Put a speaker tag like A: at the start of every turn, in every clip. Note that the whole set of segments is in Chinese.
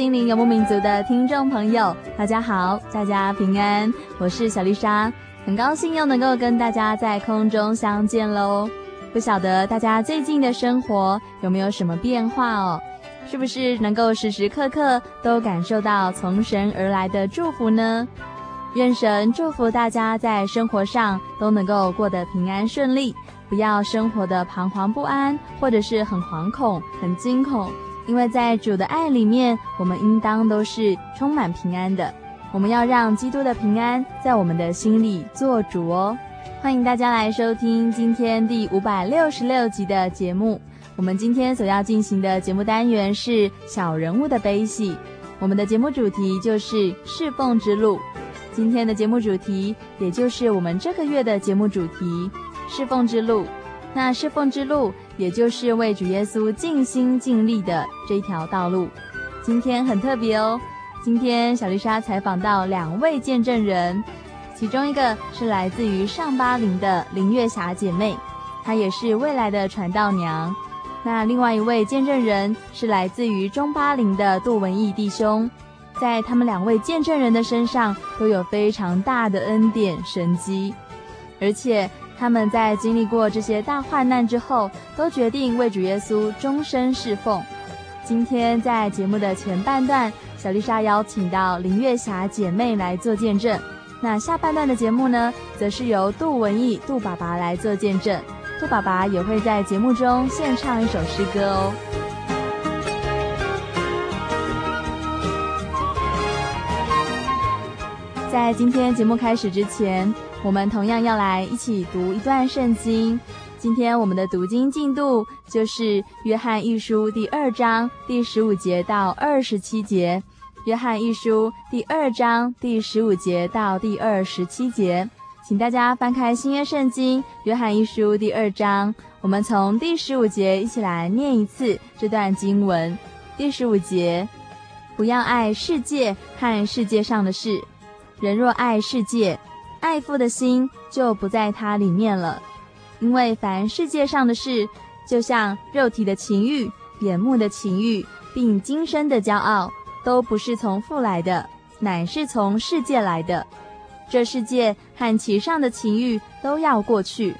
A: 心灵游牧民族的听众朋友，大家好，大家平安，我是小丽莎，很高兴又能够跟大家在空中相见喽。不晓得大家最近的生活有没有什么变化哦？是不是能够时时刻刻都感受到从神而来的祝福呢？愿神祝福大家在生活上都能够过得平安顺利，不要生活的彷徨不安，或者是很惶恐、很惊恐。因为在主的爱里面，我们应当都是充满平安的。我们要让基督的平安在我们的心里做主哦。欢迎大家来收听今天第五百六十六集的节目。我们今天所要进行的节目单元是小人物的悲喜。我们的节目主题就是侍奉之路。今天的节目主题，也就是我们这个月的节目主题——侍奉之路。那侍奉之路，也就是为主耶稣尽心尽力的这条道路。今天很特别哦，今天小丽莎采访到两位见证人，其中一个是来自于上巴陵的林月霞姐妹，她也是未来的传道娘。那另外一位见证人是来自于中巴陵的杜文义弟兄，在他们两位见证人的身上都有非常大的恩典神迹，而且。他们在经历过这些大患难之后，都决定为主耶稣终身侍奉。今天在节目的前半段，小丽莎邀请到林月霞姐妹来做见证。那下半段的节目呢，则是由杜文义杜爸爸来做见证。杜爸爸也会在节目中献唱一首诗歌哦。在今天节目开始之前，我们同样要来一起读一段圣经。今天我们的读经进度就是《约翰一书》第二章第十五节到二十七节，《约翰一书》第二章第十五节到第二十七节。请大家翻开新约圣经《约翰一书》第二章，我们从第十五节一起来念一次这段经文。第十五节：不要爱世界和世界上的事，人若爱世界，爱父的心就不在他里面了，因为凡世界上的事，就像肉体的情欲、眼目的情欲，并今生的骄傲，都不是从父来的，乃是从世界来的。这世界和其上的情欲都要过去，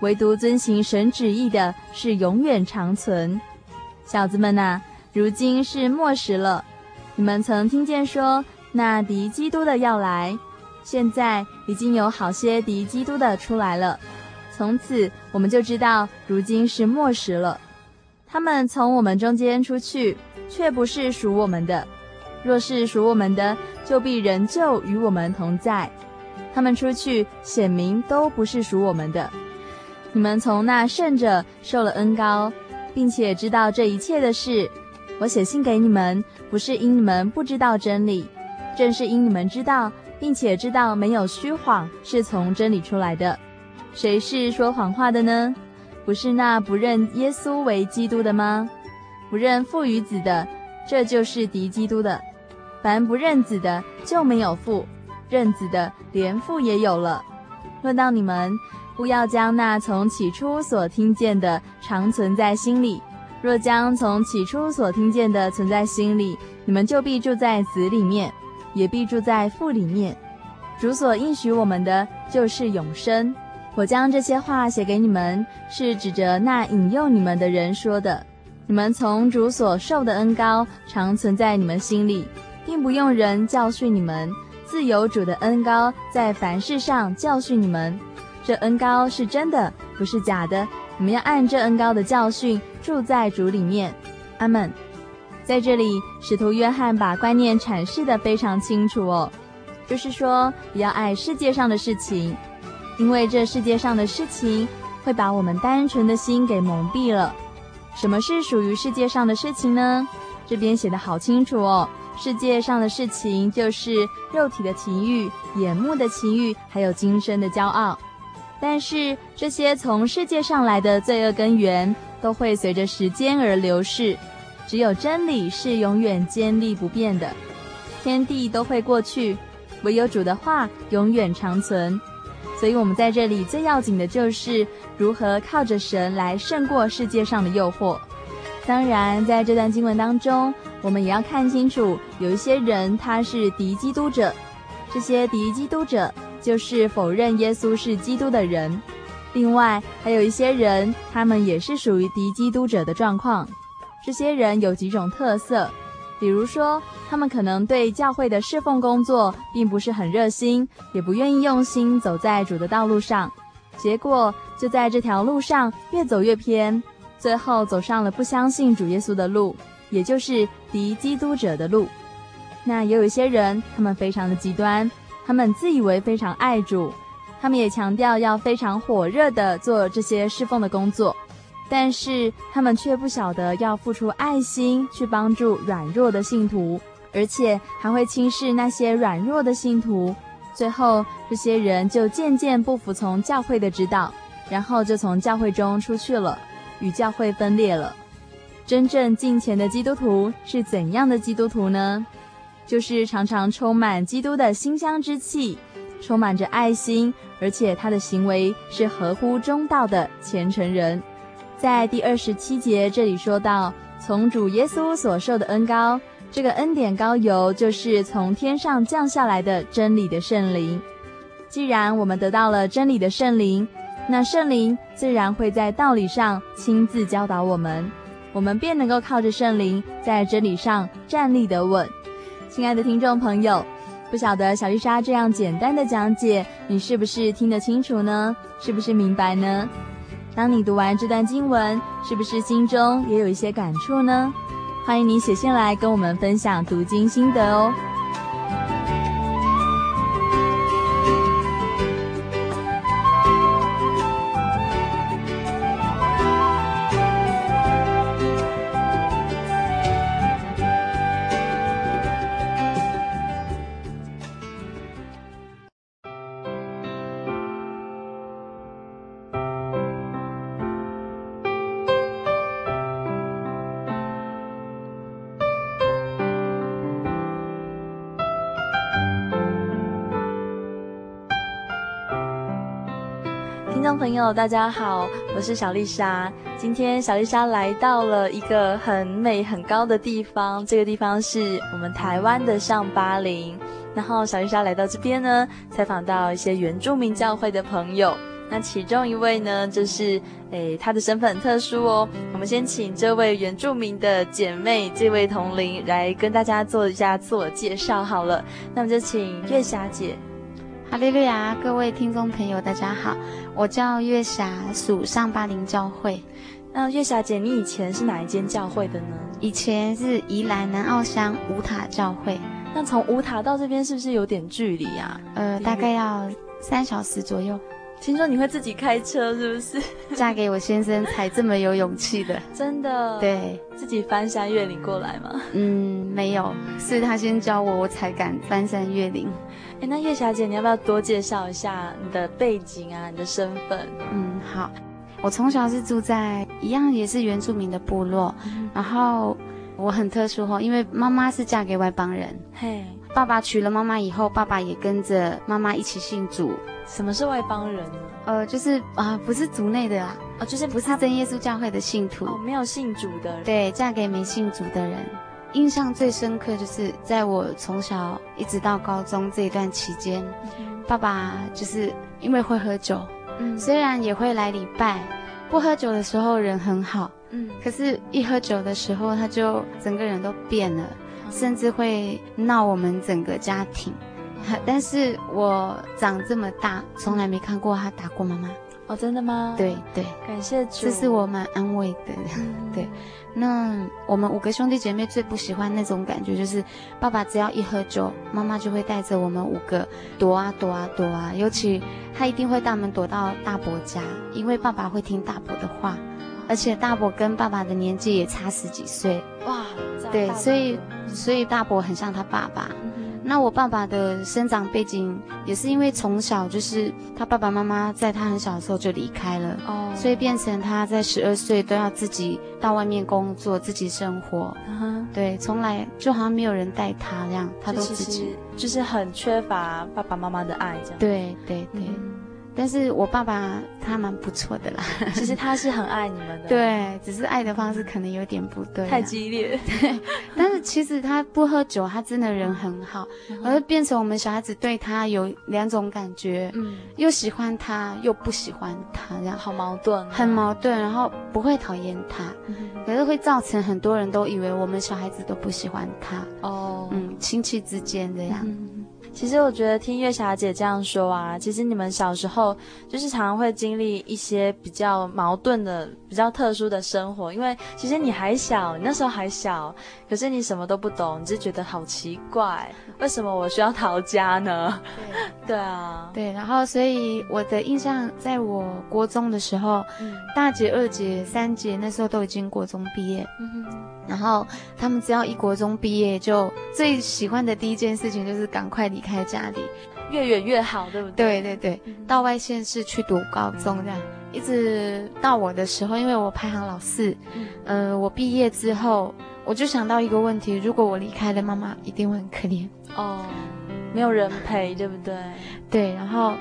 A: 唯独遵行神旨意的是永远长存。小子们呐，如今是末时了。你们曾听见说，那敌基督的要来。现在已经有好些敌基督的出来了，从此我们就知道如今是末时了。他们从我们中间出去，却不是属我们的；若是属我们的，就必仍旧与我们同在。他们出去，显明都不是属我们的。你们从那圣者受了恩膏，并且知道这一切的事。我写信给你们，不是因你们不知道真理，正是因你们知道。并且知道没有虚谎是从真理出来的，谁是说谎话的呢？不是那不认耶稣为基督的吗？不认父与子的，这就是敌基督的。凡不认子的，就没有父；认子的，连父也有了。论到你们，不要将那从起初所听见的常存在心里。若将从起初所听见的存在心里，你们就必住在子里面，也必住在父里面。主所应许我们的就是永生。我将这些话写给你们，是指着那引诱你们的人说的。你们从主所受的恩高常存在你们心里，并不用人教训你们，自有主的恩高在凡事上教训你们。这恩高是真的，不是假的。你们要按这恩高的教训住在主里面。阿门。在这里，使徒约翰把观念阐释得非常清楚哦，就是说，不要爱世界上的事情，因为这世界上的事情会把我们单纯的心给蒙蔽了。什么是属于世界上的事情呢？这边写得好清楚哦，世界上的事情就是肉体的情欲、眼目的情欲，还有今生的骄傲。但是这些从世界上来的罪恶根源都会随着时间而流逝，只有真理是永远坚立不变的。天地都会过去，唯有主的话永远长存。所以，我们在这里最要紧的就是如何靠着神来胜过世界上的诱惑。当然，在这段经文当中，我们也要看清楚，有一些人他是敌基督者，这些敌基督者。就是否认耶稣是基督的人，另外还有一些人，他们也是属于敌基督者的状况。这些人有几种特色，比如说，他们可能对教会的侍奉工作并不是很热心，也不愿意用心走在主的道路上，结果就在这条路上越走越偏，最后走上了不相信主耶稣的路，也就是敌基督者的路。那也有一些人，他们非常的极端。他们自以为非常爱主，他们也强调要非常火热的做这些侍奉的工作，但是他们却不晓得要付出爱心去帮助软弱的信徒，而且还会轻视那些软弱的信徒。最后，这些人就渐渐不服从教会的指导，然后就从教会中出去了，与教会分裂了。真正敬虔的基督徒是怎样的基督徒呢？就是常常充满基督的馨香之气，充满着爱心，而且他的行为是合乎中道的虔诚人。在第二十七节这里说到，从主耶稣所受的恩高，这个恩典高油就是从天上降下来的真理的圣灵。既然我们得到了真理的圣灵，那圣灵自然会在道理上亲自教导我们，我们便能够靠着圣灵在真理上站立得稳。亲爱的听众朋友，不晓得小丽莎这样简单的讲解，你是不是听得清楚呢？是不是明白呢？当你读完这段经文，是不是心中也有一些感触呢？欢迎你写信来跟我们分享读经心得哦。大家好，我是小丽莎。今天小丽莎来到了一个很美很高的地方，这个地方是我们台湾的上巴陵。然后小丽莎来到这边呢，采访到一些原住民教会的朋友。那其中一位呢，就是诶，她的身份很特殊哦。我们先请这位原住民的姐妹，这位同龄来跟大家做一下自我介绍好了。那么就请月霞姐。
B: 哈利路亚，各位听众朋友，大家好，我叫月霞，属上巴林教会。
A: 那月霞姐，你以前是哪一间教会的呢？
B: 以前是宜兰南澳乡五塔教会。
A: 那从五塔到这边是不是有点距离啊？
B: 呃，大概要三小时左右。
A: 听说你会自己开车，是不是？
B: 嫁给我先生才这么有勇气的，
A: 真的。
B: 对，
A: 自己翻山越岭过来吗？
B: 嗯，没有，是他先教我，我才敢翻山越岭。
A: 哎，那月小姐，你要不要多介绍一下你的背景啊，你的身份？
B: 嗯，好，我从小是住在一样也是原住民的部落，嗯、然后我很特殊哦，因为妈妈是嫁给外邦人，嘿，爸爸娶了妈妈以后，爸爸也跟着妈妈一起信主。
C: 什么是外邦人呢？
B: 呃，就是啊、呃，不是族内的啦，
C: 哦，就是
B: 不是真耶稣教会的信徒，
C: 哦，没有信主的人。
B: 对，嫁给没信主的人。印象最深刻就是在我从小一直到高中这一段期间，嗯、爸爸就是因为会喝酒，嗯，虽然也会来礼拜，不喝酒的时候人很好，嗯，可是一喝酒的时候他就整个人都变了，嗯、甚至会闹我们整个家庭。嗯、但是我长这么大从来没看过他打过妈妈。
C: 哦，真的吗？
B: 对对，
C: 感谢主，
B: 这是我蛮安慰的，嗯、对。那我们五个兄弟姐妹最不喜欢那种感觉，就是爸爸只要一喝酒，妈妈就会带着我们五个躲啊躲啊躲啊。尤其他一定会带我们躲到大伯家，因为爸爸会听大伯的话，而且大伯跟爸爸的年纪也差十几岁。哇，对，所以所以大伯很像他爸爸。那我爸爸的生长背景也是因为从小就是他爸爸妈妈在他很小的时候就离开了，哦，所以变成他在十二岁都要自己到外面工作，自己生活，对，从来就好像没有人带他这样，他都自己，
C: 就是很缺乏爸爸妈妈的爱这样，
B: 对对对。嗯但是我爸爸他蛮不错的啦，
C: 其实他是很爱你们的，
B: 对，只是爱的方式可能有点不对，
C: 太激烈。
B: 对，但是其实他不喝酒，他真的人很好，而变成我们小孩子对他有两种感觉，嗯，又喜欢他，又不喜欢他，这样。
C: 好矛盾，
B: 很矛盾，然后不会讨厌他，可是会造成很多人都以为我们小孩子都不喜欢他，哦，嗯，亲戚之间这样。
C: 其实我觉得听月霞姐这样说啊，其实你们小时候就是常常会经历一些比较矛盾的、比较特殊的生活，因为其实你还小，你那时候还小，可是你什么都不懂，你就觉得好奇怪，为什么我需要逃家呢？对，对啊，
B: 对，然后所以我的印象，在我国中的时候，嗯、大姐、二姐、三姐那时候都已经国中毕业，嗯哼，然后他们只要一国中毕业，就最喜欢的第一件事情就是赶快离。离开家里，
C: 越远越好，对不对？
B: 对对对，到外县市去读高中这样，一直到我的时候，因为我排行老四，嗯、呃，我毕业之后，我就想到一个问题：如果我离开了妈妈，一定会很可怜
C: 哦，没有人陪，对不对？
B: 对，然后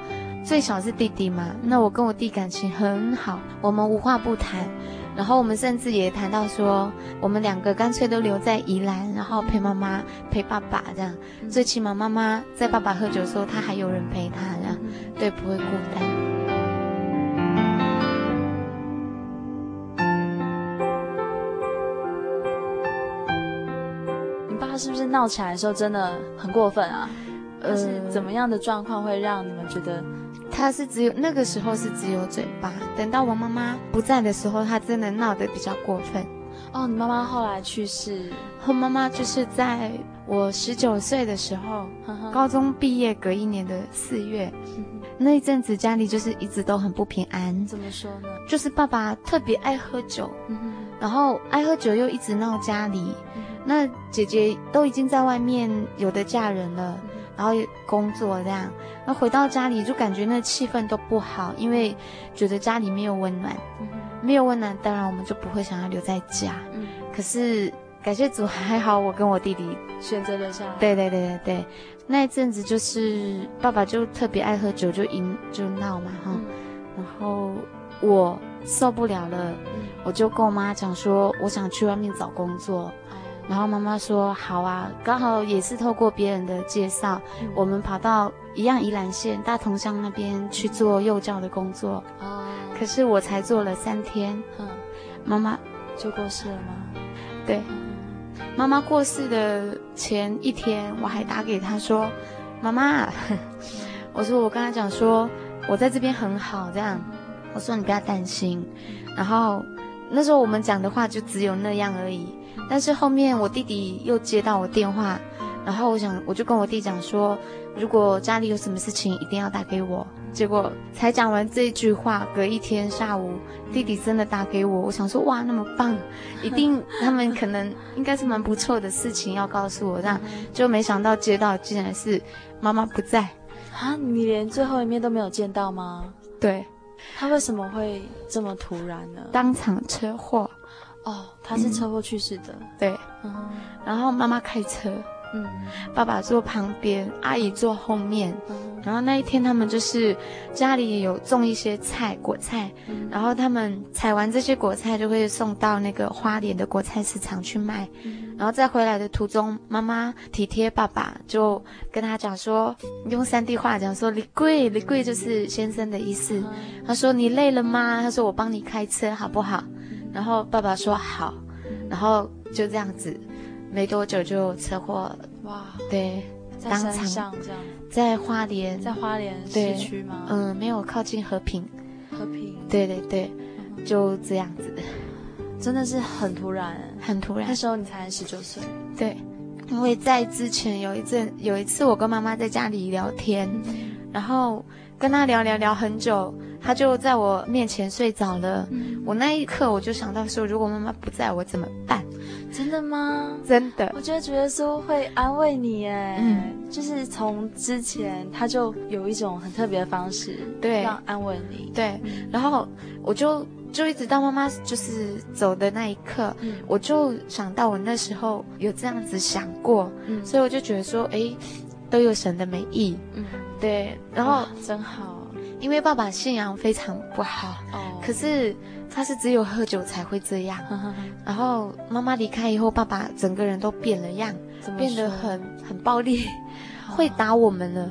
B: 最小是弟弟嘛，那我跟我弟感情很好，我们无话不谈。然后我们甚至也谈到说，我们两个干脆都留在宜兰，然后陪妈妈、陪爸爸这样。最起码妈妈在爸爸喝酒的时候，他还有人陪他，这样对，不会孤单。
C: 你爸是不是闹起来的时候真的很过分啊？呃，是怎么样的状况会让你们觉得？
B: 他是只有那个时候是只有嘴巴，等到我妈妈不在的时候，他真的闹得比较过分。
C: 哦，你妈妈后来去世，
B: 我妈妈就是在我十九岁的时候，高中毕业隔一年的四月，那一阵子家里就是一直都很不平安。
C: 怎么说呢？
B: 就是爸爸特别爱喝酒，嗯、然后爱喝酒又一直闹家里。嗯、那姐姐都已经在外面有的嫁人了。然后工作这样，然后回到家里就感觉那气氛都不好，因为觉得家里没有温暖，嗯、没有温暖，当然我们就不会想要留在家。嗯、可是感谢主 还好，我跟我弟弟
C: 选择了下来。
B: 对对对对对，那一阵子就是爸爸就特别爱喝酒，就赢就闹嘛哈。嗯、然后我受不了了，嗯、我就跟我妈讲说，我想去外面找工作。然后妈妈说：“好啊，刚好也是透过别人的介绍，嗯、我们跑到一样宜兰县大同乡那边去做幼教的工作。哦，可是我才做了三天，嗯，妈妈
C: 就过世了吗？
B: 对，妈妈过世的前一天，我还打给她说：‘妈妈，我说我跟她讲说，我在这边很好，这样，我说你不要担心。’然后那时候我们讲的话就只有那样而已。”但是后面我弟弟又接到我电话，然后我想我就跟我弟讲说，如果家里有什么事情，一定要打给我。结果才讲完这一句话，隔一天下午，弟弟真的打给我。我想说哇，那么棒，一定他们可能应该是蛮不错的事情要告诉我，这样就没想到接到竟然是妈妈不在
C: 啊！你连最后一面都没有见到吗？
B: 对，
C: 他为什么会这么突然呢？
B: 当场车祸。
C: 哦，他是车祸去世的，
B: 嗯、对，嗯、然后妈妈开车，嗯，爸爸坐旁边，阿姨坐后面。然后那一天他们就是家里有种一些菜，果菜，然后他们采完这些果菜就会送到那个花莲的果菜市场去卖。然后在回来的途中，妈妈体贴爸爸，就跟他讲说，用三地话讲说，李贵，李贵就是先生的意思。他说你累了吗？他说我帮你开车好不好？然后爸爸说好。然后就这样子，没多久就车祸了。哇，对，
C: 在山上这样，
B: 在花莲，
C: 在花莲市区吗？
B: 嗯，没有靠近和平。
C: 和平。
B: 对对对，就这样子。
C: 真的是很突然，
B: 很突然。
C: 那时候你才十九岁。
B: 对，因为在之前有一阵，有一次我跟妈妈在家里聊天，然后跟他聊聊聊很久，他就在我面前睡着了。我那一刻我就想到说，如果妈妈不在我怎么办？
C: 真的吗？
B: 真的。
C: 我觉得主耶稣会安慰你，哎，嗯，就是从之前他就有一种很特别的方式，
B: 对，
C: 让安慰你。
B: 对，然后我就。就一直到妈妈就是走的那一刻，嗯，我就想到我那时候有这样子想过，嗯，所以我就觉得说，哎，都有神的美意，嗯，对，然后
C: 真好，
B: 因为爸爸信仰非常不好，哦，可是他是只有喝酒才会这样，嗯，然后妈妈离开以后，爸爸整个人都变了样，变得很很暴力，哦，会打我们了。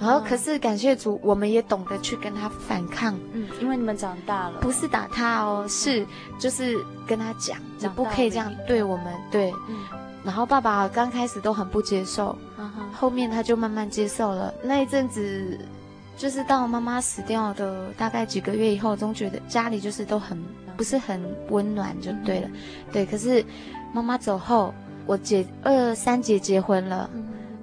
B: 然后，可是感谢主，我们也懂得去跟他反抗。
C: 嗯，因为你们长大了，
B: 不是打他哦，是就是跟他讲，你不可以这样对我们。对，嗯。然后爸爸刚开始都很不接受，后面他就慢慢接受了。那一阵子，就是到妈妈死掉的大概几个月以后，总觉得家里就是都很不是很温暖，就对了。对，可是妈妈走后，我姐二三姐结婚了。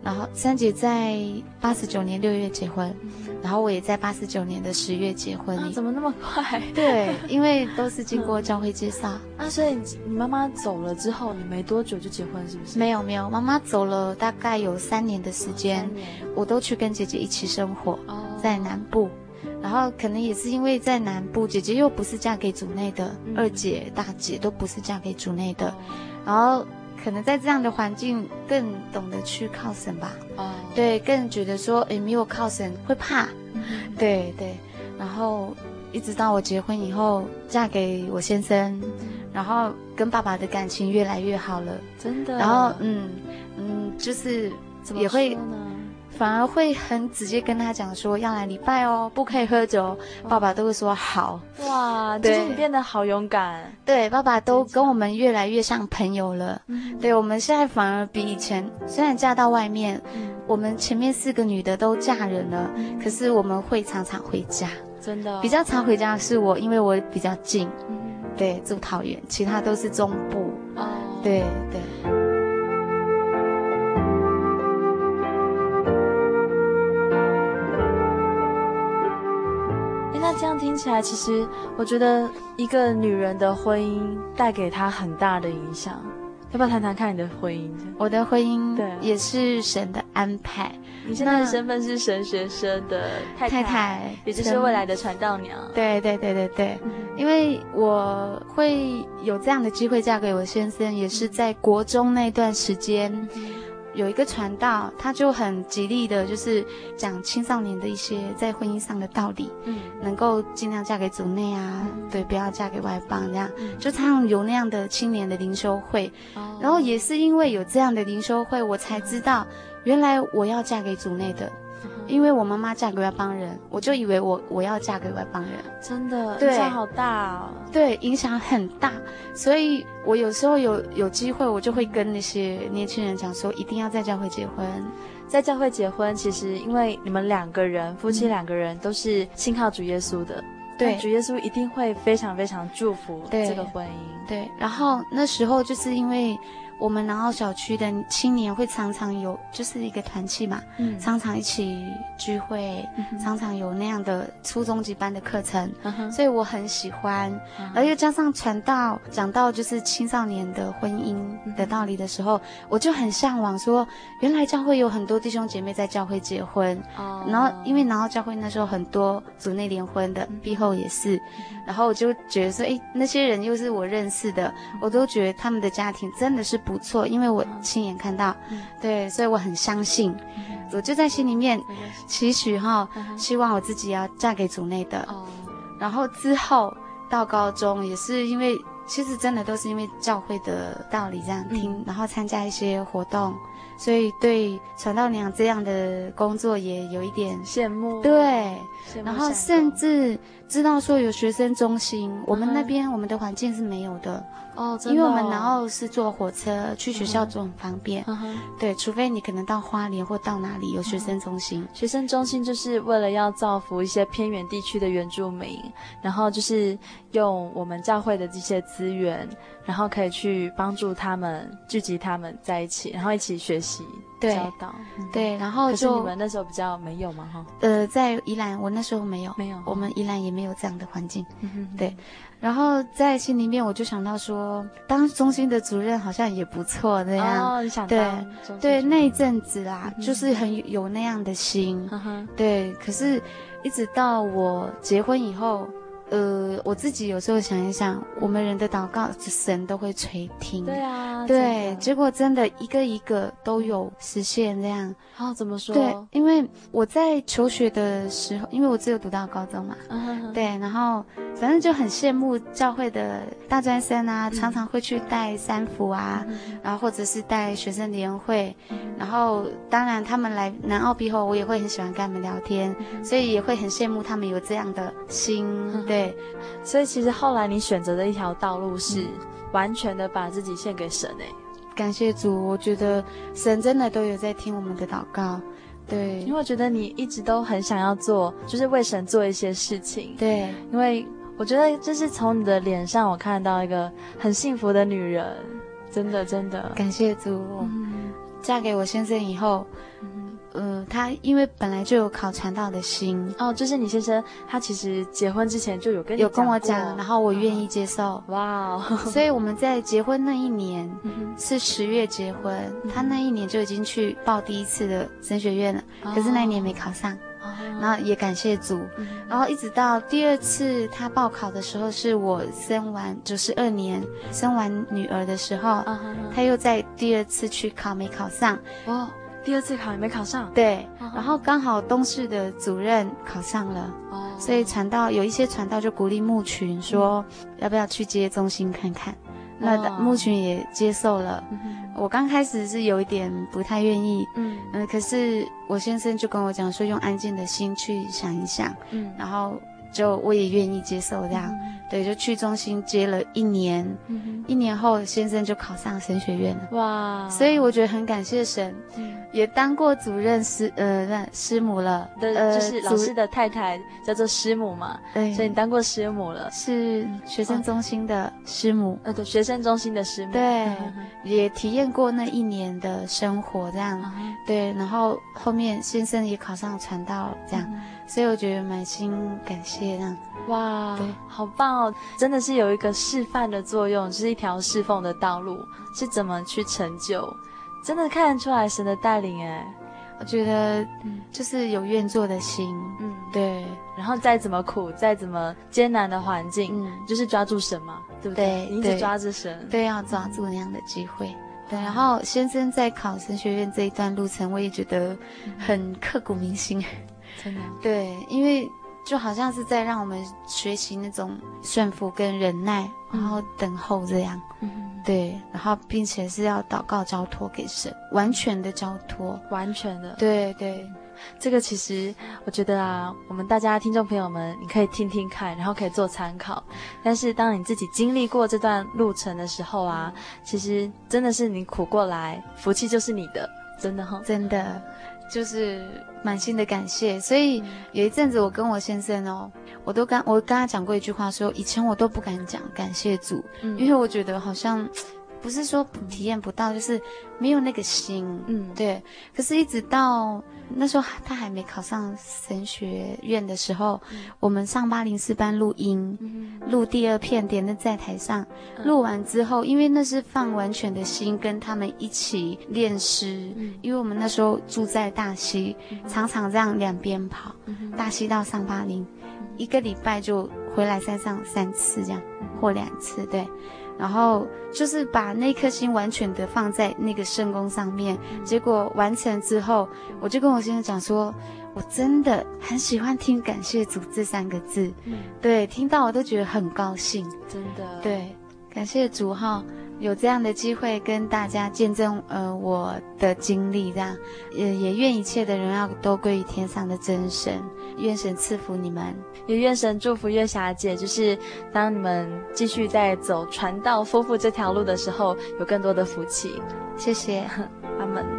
B: 然后三姐在八十九年六月结婚，然后我也在八十九年的十月结婚。
C: 啊，怎么那么快？
B: 对，因为都是经过教会介绍。
C: 啊，所以你妈妈走了之后，你没多久就结婚，是不是？
B: 没有没有，妈妈走了大概有三年的时间，哦，我都去跟姐姐一起生活，哦，在南部。然后可能也是因为在南部，姐姐又不是嫁给主内的，嗯，二姐大姐都不是嫁给主内的，哦，然后。可能在这样的环境，更懂得去靠神吧。哦，对，更觉得说，诶，没有靠神会怕。嗯、对对。然后一直到我结婚以后，嫁给我先生，然后跟爸爸的感情越来越好了。
C: 真的。
B: 然后，嗯嗯，就是也会。反而会很直接跟他讲说要来礼拜哦，不可以喝酒。爸爸都会说好。
C: 哇，对，就是你变得好勇敢。
B: 对，爸爸都跟我们越来越像朋友了。对，我们现在反而比以前，虽然嫁到外面，我们前面四个女的都嫁人了，可是我们会常常回家。
C: 真的，
B: 比较常回家的是我，因为我比较近。对，住桃园，其他都是中部。哦，
C: 对对。起来，其实我觉得一个女人的婚姻带给她很大的影响。要不要谈谈看你的婚姻？
B: 我的婚姻对，也是神的安排。
C: 你现在的身份是神学生的太太，太太也就是未来的传道娘。
B: 对对对对对，嗯，因为我会有这样的机会嫁给我先生，也是在国中那段时间。嗯有一个传道，他就很极力的，就是讲青少年的一些在婚姻上的道理，嗯，能够尽量嫁给主内啊，嗯、对，不要嫁给外邦这样，嗯、就他有那样的青年的灵修会，哦，然后也是因为有这样的灵修会，我才知道，原来我要嫁给主内的。因为我妈妈嫁给外邦人，我就以为我我要嫁给外邦人，
C: 真的，对，影响好大哦。
B: 对，影响很大，所以我有时候有有机会，我就会跟那些年轻人讲说，一定要在教会结婚，
C: 在教会结婚。其实因为你们两个人，夫妻两个人都是信靠主耶稣的，对，主耶稣一定会非常非常祝福这个婚姻。
B: 对，对，然后那时候就是因为。我们南澳小区的青年会常常有，就是一个团契嘛，嗯，常常一起聚会，嗯，常常有那样的初中级班的课程，嗯，所以我很喜欢，嗯，而又加上传道讲到就是青少年的婚姻的道理的时候，嗯，我就很向往说，原来教会有很多弟兄姐妹在教会结婚，哦，然后因为南澳教会那时候很多组内联婚的，毕后也是，嗯，然后我就觉得说，哎，那些人又是我认识的，我都觉得他们的家庭真的是。不错，因为我亲眼看到，嗯、对，所以我很相信，嗯、我就在心里面期许哈，希望我自己要嫁给主内的。哦、然后之后到高中也是因为，其实真的都是因为教会的道理这样听，嗯、然后参加一些活动。所以对传道娘这样的工作也有一点
C: 羡慕，
B: 对，然后甚至知道说有学生中心，我们那边我们的环境是没有的。哦，因为我们然后是坐火车去学校，就很方便。对，除非你可能到花莲或到哪里有学生中心。
C: 学生中心就是为了要造福一些偏远地区的原住民，然后就是用我们教会的这些资源，然后可以去帮助他们聚集他们在一起，然后一起学习。
B: 对，
C: 教导，
B: 对，然后就
C: 你们那时候比较没有嘛，哈。
B: 呃，在宜兰，我那时候没有，
C: 没有，
B: 我们宜兰也没有这样的环境。对。然后在心里面，我就想到说，当中心的主任好像也不错那样。
C: 哦，你想当
B: 对对，那一阵子啦，就是很有那样的心。对，可是，一直到我结婚以后。呃，我自己有时候想一想，我们人的祷告，神都会垂听。
C: 对啊，
B: 对，结果真的一个一个都有实现这样。
C: 哦，怎么说？
B: 对，因为我在求学的时候，因为我只有读到高中嘛，嗯、对，然后反正就很羡慕教会的大专生啊，嗯、常常会去带三福啊，嗯、然后或者是带学生联会，嗯、然后当然他们来南澳毕后，我也会很喜欢跟他们聊天，嗯、所以也会很羡慕他们有这样的心，嗯、对。对，
C: 所以其实后来你选择的一条道路是完全的把自己献给神诶，
B: 感谢主，我觉得神真的都有在听我们的祷告，对，
C: 因为我觉得你一直都很想要做，就是为神做一些事情，
B: 对，
C: 因为我觉得就是从你的脸上我看到一个很幸福的女人，真的真的，
B: 感谢主，嗯，嫁给我先生以后。呃，他因为本来就有考传道的心。
C: 哦，就是你先生，他其实结婚之前就有跟你
B: 有跟我讲，然后我愿意接受，
C: 哇哦，
B: 所以我们在结婚那一年是十月结婚，他那一年就已经去报第一次的神学院了，可是那一年没考上，然后也感谢主，然后一直到第二次他报考的时候，是我生完九十二年生完女儿的时候，他又在第二次去考，没考上，哦。
C: 第二次考也没考上，
B: 对，然后刚好东市的主任考上了，哦，所以传道有一些传道就鼓励牧群说，要不要去接中心看看，那牧群也接受了。我刚开始是有一点不太愿意，嗯。嗯，可是我先生就跟我讲说，用安静的心去想一想，嗯，然后。就我也愿意接受这样，嗯、对，就去中心接了一年，嗯、一年后先生就考上神学院了，哇！所以我觉得很感谢神，嗯、也当过主任师呃师母了，
C: 对，就是老师的太太叫做师母嘛，对，所以你当过师母了，
B: 是学生中心的师母，
C: 呃，对，学生中心的师母，
B: 对，嗯、也体验过那一年的生活这样，嗯、对，然后后面先生也考上传道这样。嗯所以我觉得满心感谢，这样
C: 哇，好棒哦！真的是有一个示范的作用，是一条侍奉的道路，是怎么去成就，真的看得出来神的带领哎。
B: 我觉得，就是有愿做的心，嗯，对。
C: 然后再怎么苦，再怎么艰难的环境，嗯，就是抓住神嘛，对不对？对，一直抓着神，
B: 对，要抓住那样的机会。对，然后先生在考神学院这一段路程，我也觉得很刻骨铭心。真的对，因为就好像是在让我们学习那种顺服跟忍耐，然后等候这样。嗯，对，然后并且是要祷告交托给神，完全的交托，
C: 完全的。
B: 对对，
C: 这个其实我觉得啊，我们大家听众朋友们，你可以听听看，然后可以做参考。但是当你自己经历过这段路程的时候啊，其实真的是你苦过来，福气就是你的，真的哈，
B: 真的。就是满心的感谢，所以有一阵子我跟我先生哦，我都跟我跟他讲过一句话说，说以前我都不敢讲感谢主，嗯，因为我觉得好像。不是说体验不到，就是没有那个心，嗯，对。可是，一直到那时候他还没考上神学院的时候，嗯、我们上八零四班录音，录、嗯、第二片，点的在台上，录、嗯、完之后，因为那是放完全的心，跟他们一起练诗，嗯、因为我们那时候住在大溪，嗯、常常这样两边跑，嗯、大溪到上八零，一个礼拜就回来山上三次这样，或两次，对。然后就是把那颗心完全的放在那个圣工上面。结果完成之后，我就跟我先生讲说，我真的很喜欢听“感谢主”这三个字，嗯、对，听到我都觉得很高兴，
A: 真的，
B: 对，感谢主哈。有这样的机会跟大家见证，呃，我的经历，这样，也也愿一切的荣耀都归于天上的真神，愿神赐福你们，
A: 也愿神祝福月霞姐，就是当你们继续在走传道夫妇这条路的时候，有更多的福气。
B: 谢谢，
A: 阿
D: 门。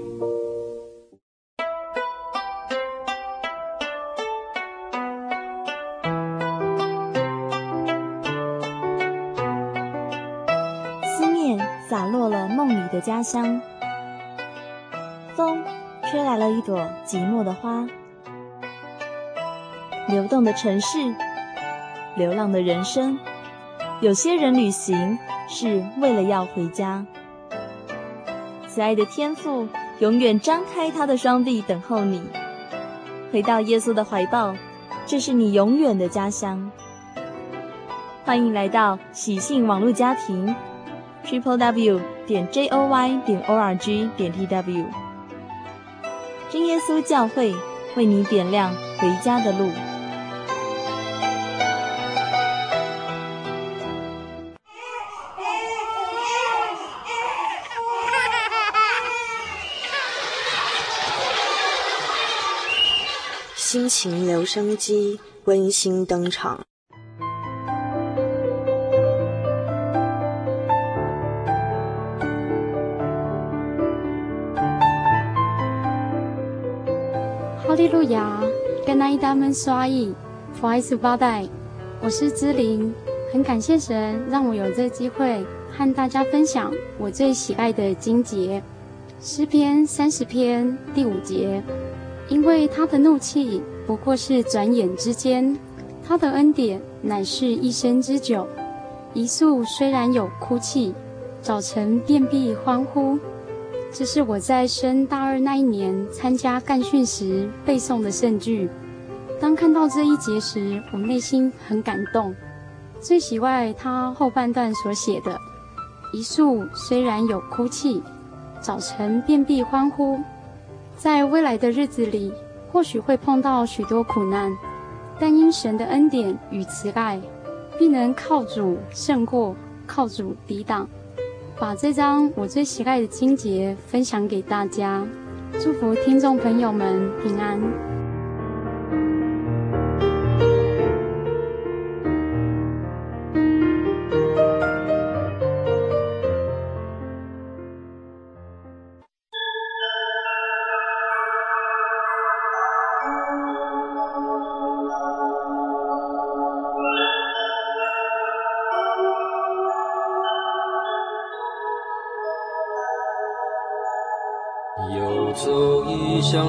A: 家乡，风吹来了一朵寂寞的花。流动的城市，流浪的人生，有些人旅行是为了要回家。慈爱的天父永远张开他的双臂等候你，回到耶稣的怀抱，这是你永远的家乡。欢迎来到喜信网络家庭。Triple W 点 J O Y 点 O R G 点 T W，真耶稣教会为你点亮回家的路。
E: 心情留声机温馨登场。
F: 哈利路亚，跟那一大们刷意，不好意思包带。我是芝玲，很感谢神让我有这机会和大家分享我最喜爱的经节诗篇三十篇第五节。因为他的怒气不过是转眼之间，他的恩典乃是一生之久。一宿虽然有哭泣，早晨便必欢呼。这是我在升大二那一年参加干训时背诵的圣句。当看到这一节时，我内心很感动。最喜爱他后半段所写的：“一宿虽然有哭泣，早晨便必欢呼。”在未来的日子里，或许会碰到许多苦难，但因神的恩典与慈爱，必能靠主胜过，靠主抵挡。把这张我最喜爱的经节分享给大家，祝福听众朋友们平安。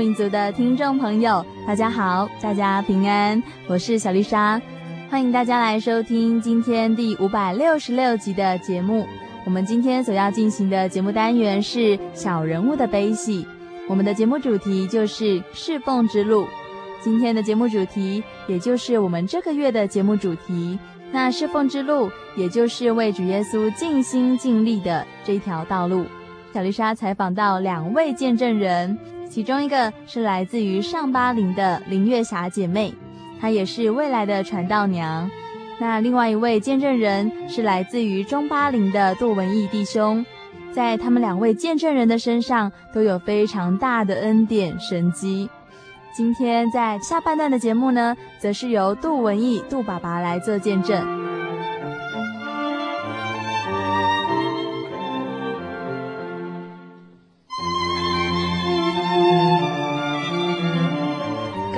A: 民族的听众朋友，大家好，大家平安，我是小丽莎，欢迎大家来收听今天第五百六十六集的节目。我们今天所要进行的节目单元是小人物的悲喜。我们的节目主题就是侍奉之路。今天的节目主题，也就是我们这个月的节目主题。那侍奉之路，也就是为主耶稣尽心尽力的这一条道路。小丽莎采访到两位见证人，其中一个是来自于上巴陵的林月霞姐妹，她也是未来的传道娘。那另外一位见证人是来自于中巴陵的杜文义弟兄，在他们两位见证人的身上都有非常大的恩典神迹。今天在下半段的节目呢，则是由杜文义杜爸爸来做见证。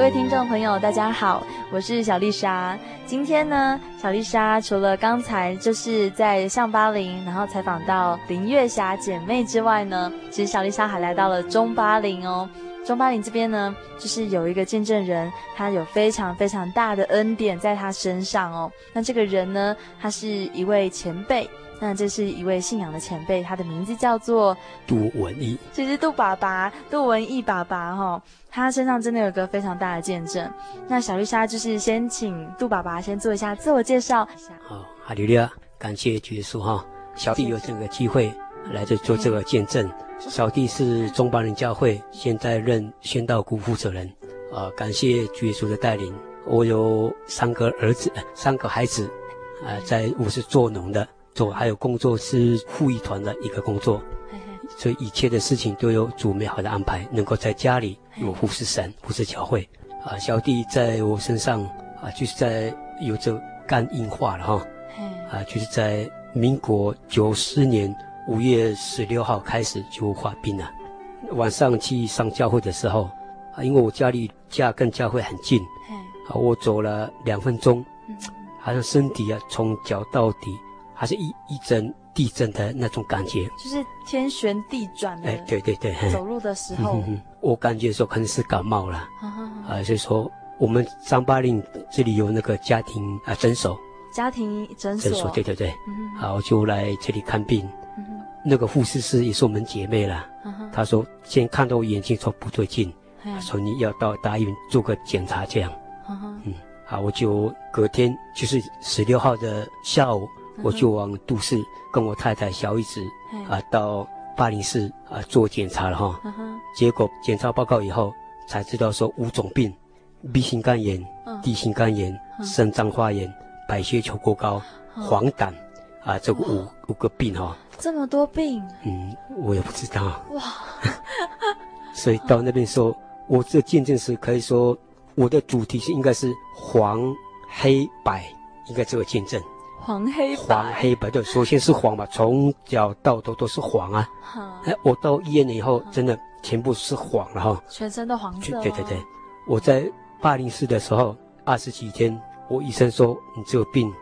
A: 各位听众朋友，大家好，我是小丽莎。今天呢，小丽莎除了刚才就是在上巴陵，然后采访到林月霞姐妹之外呢，其实小丽莎还来到了中巴陵哦。中巴陵这边呢，就是有一个见证人，他有非常非常大的恩典在他身上哦。那这个人呢，他是一位前辈，那这是一位信仰的前辈，他的名字叫做
G: 杜文义。
A: 其实杜爸爸，杜文义爸爸哈、哦，他身上真的有个非常大的见证。那小丽莎就是先请杜爸爸先做一下自我介绍。
G: 好，哈利利亚，感谢主耶稣哈，小弟有这个机会来这做这个见证。小弟是中巴人教会，现在任宣道股负责人。啊、呃，感谢主耶稣的带领。我有三个儿子，三个孩子，啊、呃，在我是做农的，做还有工作是护义团的一个工作，所以一切的事情都有主美好的安排，能够在家里有护士神、护士教会。啊、呃，小弟在我身上啊、呃，就是在有着肝硬化了哈，啊、呃，就是在民国九四年。五月十六号开始就发病了。晚上去上教会的时候，啊，因为我家里家跟教会很近，啊，我走了两分钟，好像身体啊从脚到底，还是一一阵地震的那种感觉，
A: 就是天旋地转的。
G: 哎，对对对，
A: 走路的时候，
G: 嗯、我感觉说可能是感冒了，啊，所以说我们上巴陵这里有那个家庭啊诊所，
A: 家庭诊所，
G: 诊所，对对对，好，我就来这里看病。那个护士师也是我们姐妹了。她说，先看到我眼睛说不对劲，说你要到大医院做个检查这样。嗯，好，我就隔天就是十六号的下午，我就往都市跟我太太小姨子啊到巴陵市啊做检查了哈。结果检查报告以后才知道说五种病：B 型肝炎、D 型肝炎、肾脏发炎、白血球过高、黄疸啊，这个五五个病哈。
A: 这么多病，
G: 嗯，我也不知道哇。所以到那边说，我这见证是可以说，我的主题是应该是黄黑白，应该这个见证。
A: 黄黑白
G: 黄黑白对，首先是黄吧，从脚到头都是黄啊。哎，我到医院了以后，真的全部是黄了哈。
A: 全身都黄色。
G: 对对对，我在八零四的时候，二十几天，我医生说你这个病，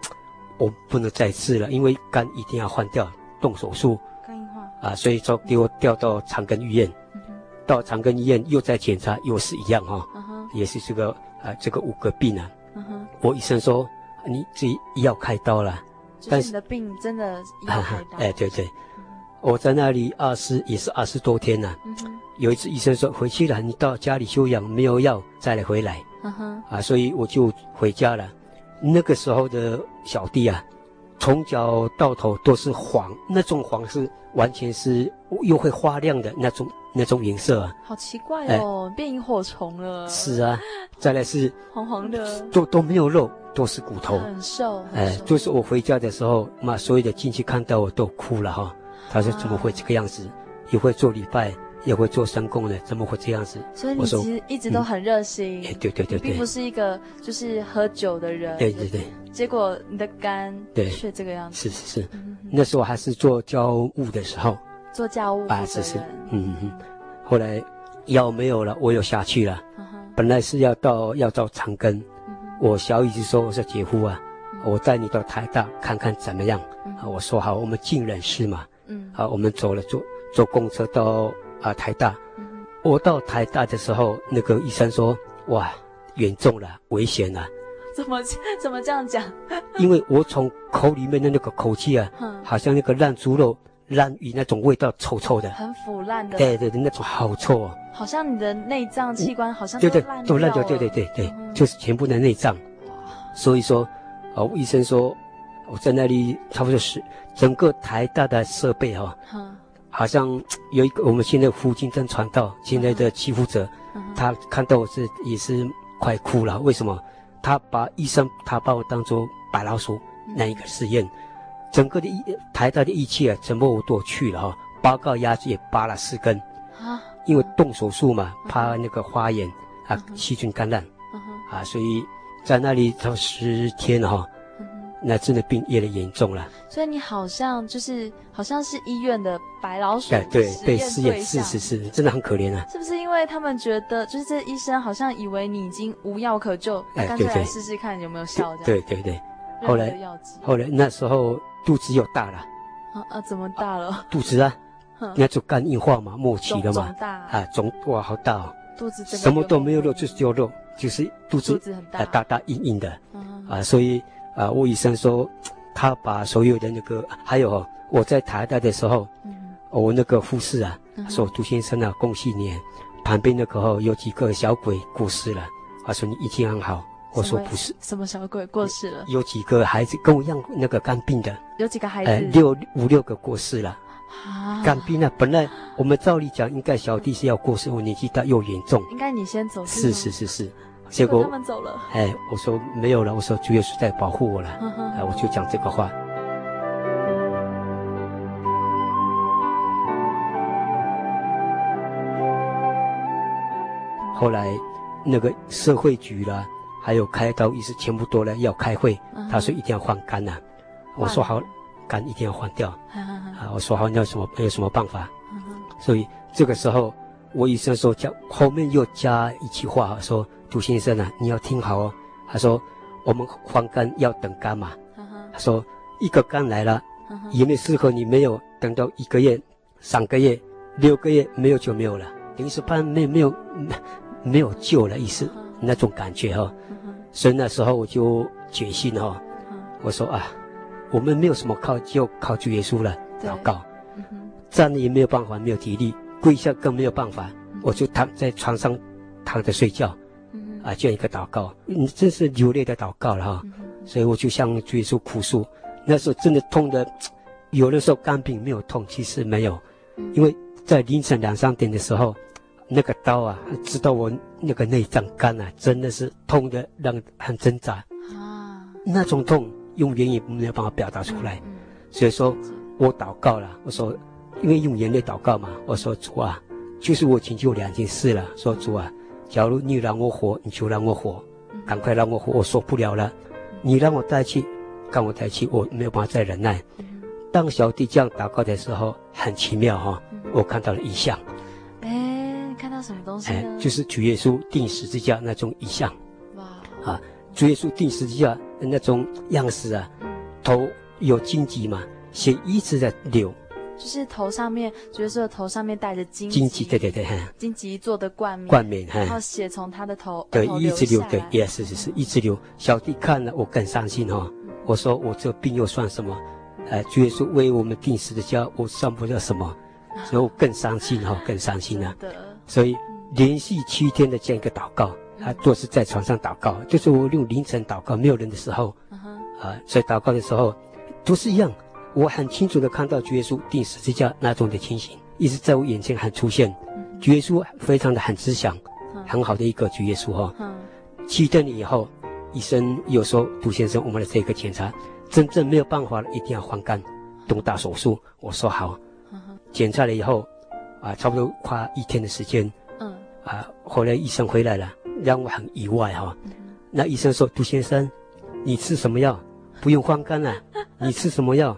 G: 我不能再治了，因为肝一定要换掉。动手术，肝硬化啊，所以说给我调到长庚医院，嗯、到长庚医院又再检查，又是一样哈、哦嗯，也是这个啊，这个五个病啊。嗯、我医生说你自己要开刀了，
A: 但是你的病真的要开刀。
G: 哎，对对，嗯、我在那里二十也是二十多天了、嗯。有一次医生说回去了，你到家里休养，没有药再来回来。嗯、啊，所以我就回家了。那个时候的小弟啊。从脚到头都是黄，那种黄是完全是又会发亮的那种那种颜色啊，
A: 好奇怪哦，哎、变萤火虫了。
G: 是啊，再来是
A: 黄黄的，
G: 都都没有肉，都是骨头，
A: 很瘦。
G: 哎，就是我回家的时候，嘛，所有的亲戚看到我都哭了哈。他说怎么会这个样子？啊、也会做礼拜，也会做三供的，怎么会这样子？
A: 所以你其实一直都很热心。
G: 对对对对，
A: 并不是一个就是喝酒的人。
G: 对对对。
A: 结果你的肝对是这个样子，
G: 是是是、嗯，那时候还是做教务的时候，
A: 做教务
G: 啊，是是，嗯嗯，后来药没有了，我又下去了，嗯、本来是要到要到长庚、嗯，我小姨子说我说姐夫啊，嗯、我带你到台大看看怎么样，嗯、啊，我说好，我们尽人事嘛，嗯，好，我们走了坐坐公车到啊台大、嗯，我到台大的时候，那个医生说哇严重了，危险了。
A: 怎么怎么这样讲？
G: 因为我从口里面的那个口气啊，
A: 嗯，
G: 好像那个烂猪肉、烂鱼那种味道，臭臭的，
A: 很腐烂的。
G: 对对对，那种好臭哦。
A: 好像你的内脏器官好像
G: 对
A: 对
G: 都烂掉，对对对对，就是全部的内脏。所以说，哦，医生说我在那里差不多是整个台大的设备哈，好像有一个我们现在附近正传道现在的祈福者，他看到我是也是快哭了。为什么？他把医生他把我当做白老鼠那一个实验，整个的一台大的仪器啊，全部都去了哈，报告牙齿也拔了四根啊。因为动手术嘛，怕那个花眼啊，细菌感染啊，所以在那里头十天哈，那真的病越来越严重了。
A: 所以你好像就是好像是医院的白老鼠，
G: 对对，被试验，是是是，真的很可怜啊。
A: 是不是因为他们觉得，就是这医生好像以为你已经无药可救，干脆来试试看有没有效？
G: 对对对。后来后来那时候肚子又大了。
A: 啊啊，怎么大了？
G: 肚子啊。那就肝硬化嘛，末期了嘛，
A: 大
G: 啊，肿哇，好大哦，
A: 肚子
G: 什么都没有肉，就是有肉，就是肚子啊，大大硬硬的，啊，所以啊，我医生说，他把所有的那个，还有我在台大的时候，我那个护士啊，说杜先生啊，恭喜你，旁边那个有几个小鬼过世了，他说你一切很好，我说不是，
A: 什么小鬼过世了？
G: 有几个孩子跟我一样那个肝病的，
A: 有几个孩子，
G: 六五六个过世了。
A: 啊，
G: 肝病啊！本来我们照理讲，应该小弟是要过世，我年纪大又严重，
A: 应该你先走。
G: 是是是是，结果
A: 他们走了。
G: 哎，我说没有了，我说主耶稣在保护我了，哎，我就讲这个话。后来那个社会局啦，还有开刀医师全部都来要开会，他说一定要换肝呐，我说好。肝一定要换掉啊！我说好，你有什么没有什么办法？所以这个时候，我医生说加后面又加一句话，说杜先生啊，你要听好哦。他说我们换肝要等肝嘛。他说一个肝来了，有没有适合你？没有，等到一个月、三个月、六个月没有就没有了，等于是怕没没有没有救了意思那种感觉哈。所以那时候我就决心哈，我说啊。我们没有什么靠，就靠主耶稣了。祷告，站也没有办法，没有体力，跪下更没有办法。我就躺在床上躺着睡觉，啊，这样一个祷告，你真是流泪的祷告了哈。所以我就向主耶稣哭诉，那时候真的痛的，有的时候肝病没有痛，其实没有，因为在凌晨两三点的时候，那个刀啊，知道我那个内脏肝啊，真的是痛的让很挣扎啊，那种痛。用言语没有办法表达出来，所以说我祷告了。我说，因为用眼泪祷告嘛。我说主啊，就是我请求两件事了。说主啊，假如你让我活，你就让我活，赶快让我活。我受不了了，你让我带去，让我带去，我没有办法再忍耐。当小弟这样祷告的时候，很奇妙哈，我看到了异象。
A: 什么东西？哎，
G: 就是主耶稣定十字架那种异象。哇！啊。主耶稣定十字架的那种样式啊，头有荆棘嘛，血一直在流，
A: 就是头上面，主耶稣的头上面戴着荆
G: 荆棘，对对对，
A: 荆棘做的冠冕，
G: 冠冕，
A: 然后血从他的头
G: 对一直流，对，也是是是一直流。小弟看了我更伤心哈，我说我这病又算什么？哎，主耶稣为我们钉十字架，我算不了什么，所以我更伤心哈，更伤心了。所以连续七天的这样一个祷告。他做是在床上祷告，就是我用凌晨祷告，没有人的时候，啊，所以祷告的时候都是一样。我很清楚的看到主耶稣钉十字架那种的情形，一直在我眼前还出现。主耶稣非常的很慈祥，很好的一个主耶稣哈。七天以后，医生又说杜先生，我们的这个检查真正没有办法了，一定要换肝，动大手术。我说好。检查了以后，啊，差不多花一天的时间。嗯。啊，后来医生回来了。让我很意外哈，那医生说：“杜先生，你吃什么药？不用换肝了。你吃什么药？”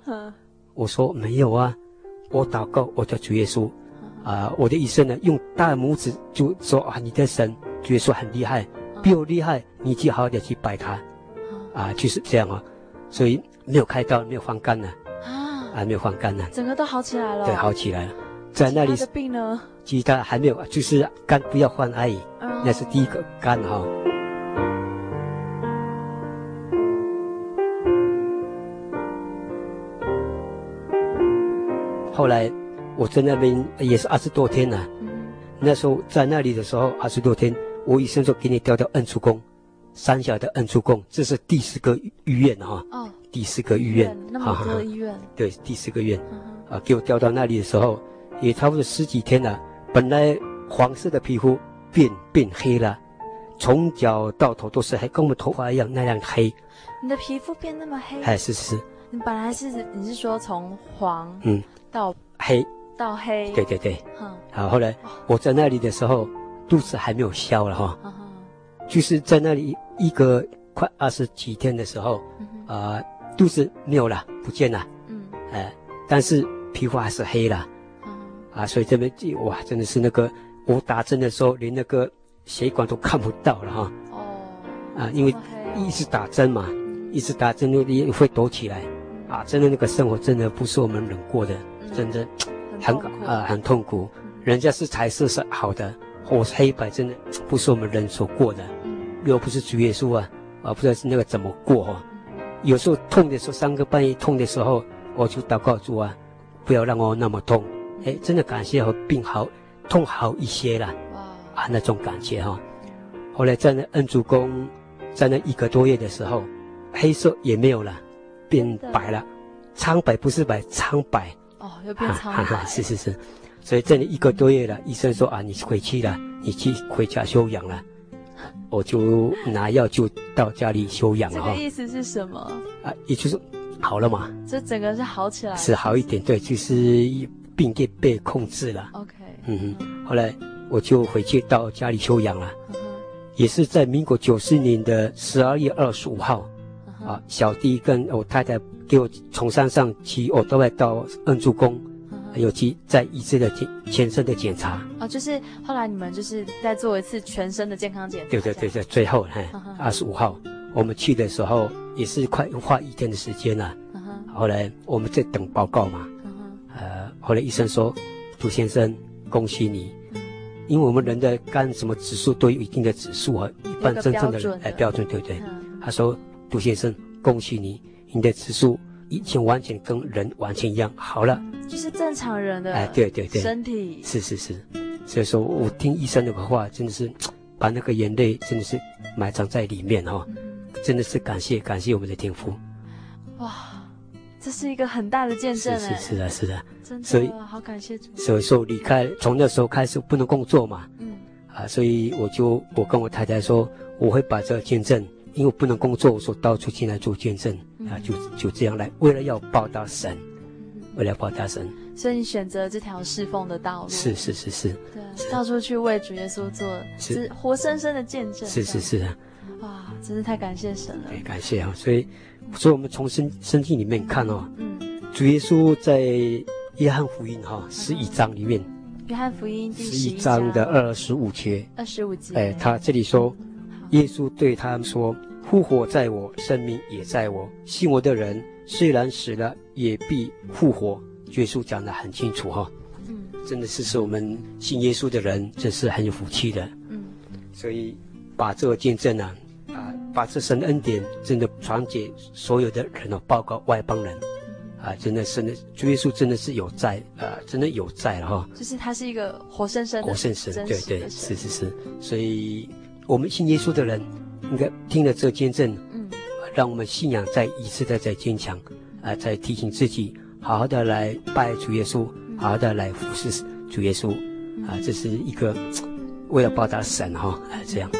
G: 我说：“没有啊，我祷告，我叫主耶稣。啊，我的医生呢，用大拇指就说啊，你的神主耶稣很厉害，比我厉害，你就好好的去拜他。啊，就是这样啊，所以没有开刀，没有换肝了。啊，没有换肝了，
A: 整个都好起来了。
G: 对，好起来了。在那里，
A: 其他
G: 还没有，就是肝不要换阿姨，那是第一个肝哈。后来我在那边也是二十多天了，那时候在那里的时候二十多天，我医生说给你调调恩出宫，三小的恩出宫，这是第四个医院哈，
C: 哦，
G: 第四个医院，
C: 那么多医院，
G: 对，第四个院，啊，给我调到那里的时候。也差不多十几天了。本来黄色的皮肤变变黑了，从脚到头都是黑，跟我们头发一样那样黑。
C: 你的皮肤变那么黑？
G: 哎，是是。
C: 你本来是你是说从黄
G: 嗯
C: 到
G: 黑
C: 到黑？
G: 对对对。
C: 嗯。
G: 好，后来我在那里的时候，肚子还没有消了哈。
C: 嗯
G: 就是在那里一个快二十几天的时候，啊、呃，肚子没有了，不见了。
C: 嗯。
G: 哎、呃，但是皮肤还是黑了。
C: 嗯。
G: 啊，所以这边哇，真的是那个我打针的时候，连那个血管都看不到了哈。
C: 哦。
G: 啊，因为一直打针嘛，一直打针就也会抖起来。啊，真的那个生活真的不是我们忍过的，真的很啊、呃、很痛苦。人家是彩色是好的，我是黑白，真的不是我们人所过的。又不是主耶稣啊，啊，不知道是那个怎么过哈、啊。有时候痛的时候，三更半夜痛的时候，我就祷告主啊，不要让我那么痛。哎，真的感谢和病好，痛好一些了。啊，那种感觉哈、啊。后来在那恩主公，在那一个多月的时候，黑色也没有了，变白了，苍白不是白，苍白。
C: 哦，又变苍白。
G: 啊、是是是，所以在那一个多月了，医生说啊，你回去了，你去回家休养了。我就拿药就到家里休养了。
C: 这个意思是什么？
G: 啊，也就是好了嘛。
C: 这整个是好起来。
G: 是好一点，对，就是病给被控制了。
C: OK。
G: 嗯哼，后来我就回去到家里休养了。也是在民国九十年的十二月二十五号，
C: 嗯、
G: 啊，小弟跟我太太给我从山上骑，我都会到恩主公。有去在一次的检全身的检查
C: 哦，就是后来你们就是再做一次全身的健康检查。
G: 对对对对，最后嘿，二十五号我们去的时候也是快花一天的时间了。后来我们在等报告嘛。后来医生说，杜先生，恭喜你，因为我们人的肝什么指数都有一定的指数啊，一般真正的人哎标准对不对？他说，杜先生，恭喜你，你的指数已经完全跟人完全一样好了。
C: 就是正常人的
G: 哎，对对对，
C: 身体
G: 是是是，所以说我听医生那个话，真的是 把那个眼泪真的是埋藏在里面哈、哦，真的是感谢感谢我们的天父。
C: 哇，这是一个很大的见证哎，
G: 是是是的是的，
C: 真的，
G: 所以
C: 好感谢主。
G: 所以说离开从那时候开始不能工作嘛，
C: 嗯，
G: 啊，所以我就我跟我太太说，我会把这个见证，因为不能工作，我说到处进来做见证、嗯、啊，就就这样来，为了要报答神。为了报答神，
C: 所以你选择这条侍奉的道路。
G: 是是是是，
C: 对，到处去为主耶稣做，是活生生的见证。
G: 是是是啊，
C: 哇，真是太感谢神了。
G: 对，感谢啊！所以，所以我们从圣圣经里面看哦，
C: 嗯，
G: 主耶稣在约翰福音哈十一章里面，
C: 约翰福音第
G: 十一章的二十五节，
C: 二十五节，
G: 哎，他这里说，耶稣对他们说：“复活在我，生命也在我，信我的人。”虽然死了，也必复活。耶稣讲的很清楚哈，嗯，真的是是我们信耶稣的人，这是很有福气的，
C: 嗯，
G: 所以把这个见证呢，啊，把这神的恩典真的传给所有的人哦，包括外邦人，啊，真的是，主耶稣真的是有在，啊，真的有在了哈，
C: 就是他是一个活生生的
G: 活生生，对对，是是是，所以我们信耶稣的人应该听了这个见证。嗯。让我们信仰再一次的再坚强，啊，再提醒自己，好好的来拜主耶稣，好好的来服侍主耶稣，啊，这是一个为了报答神哈，啊，
C: 这样。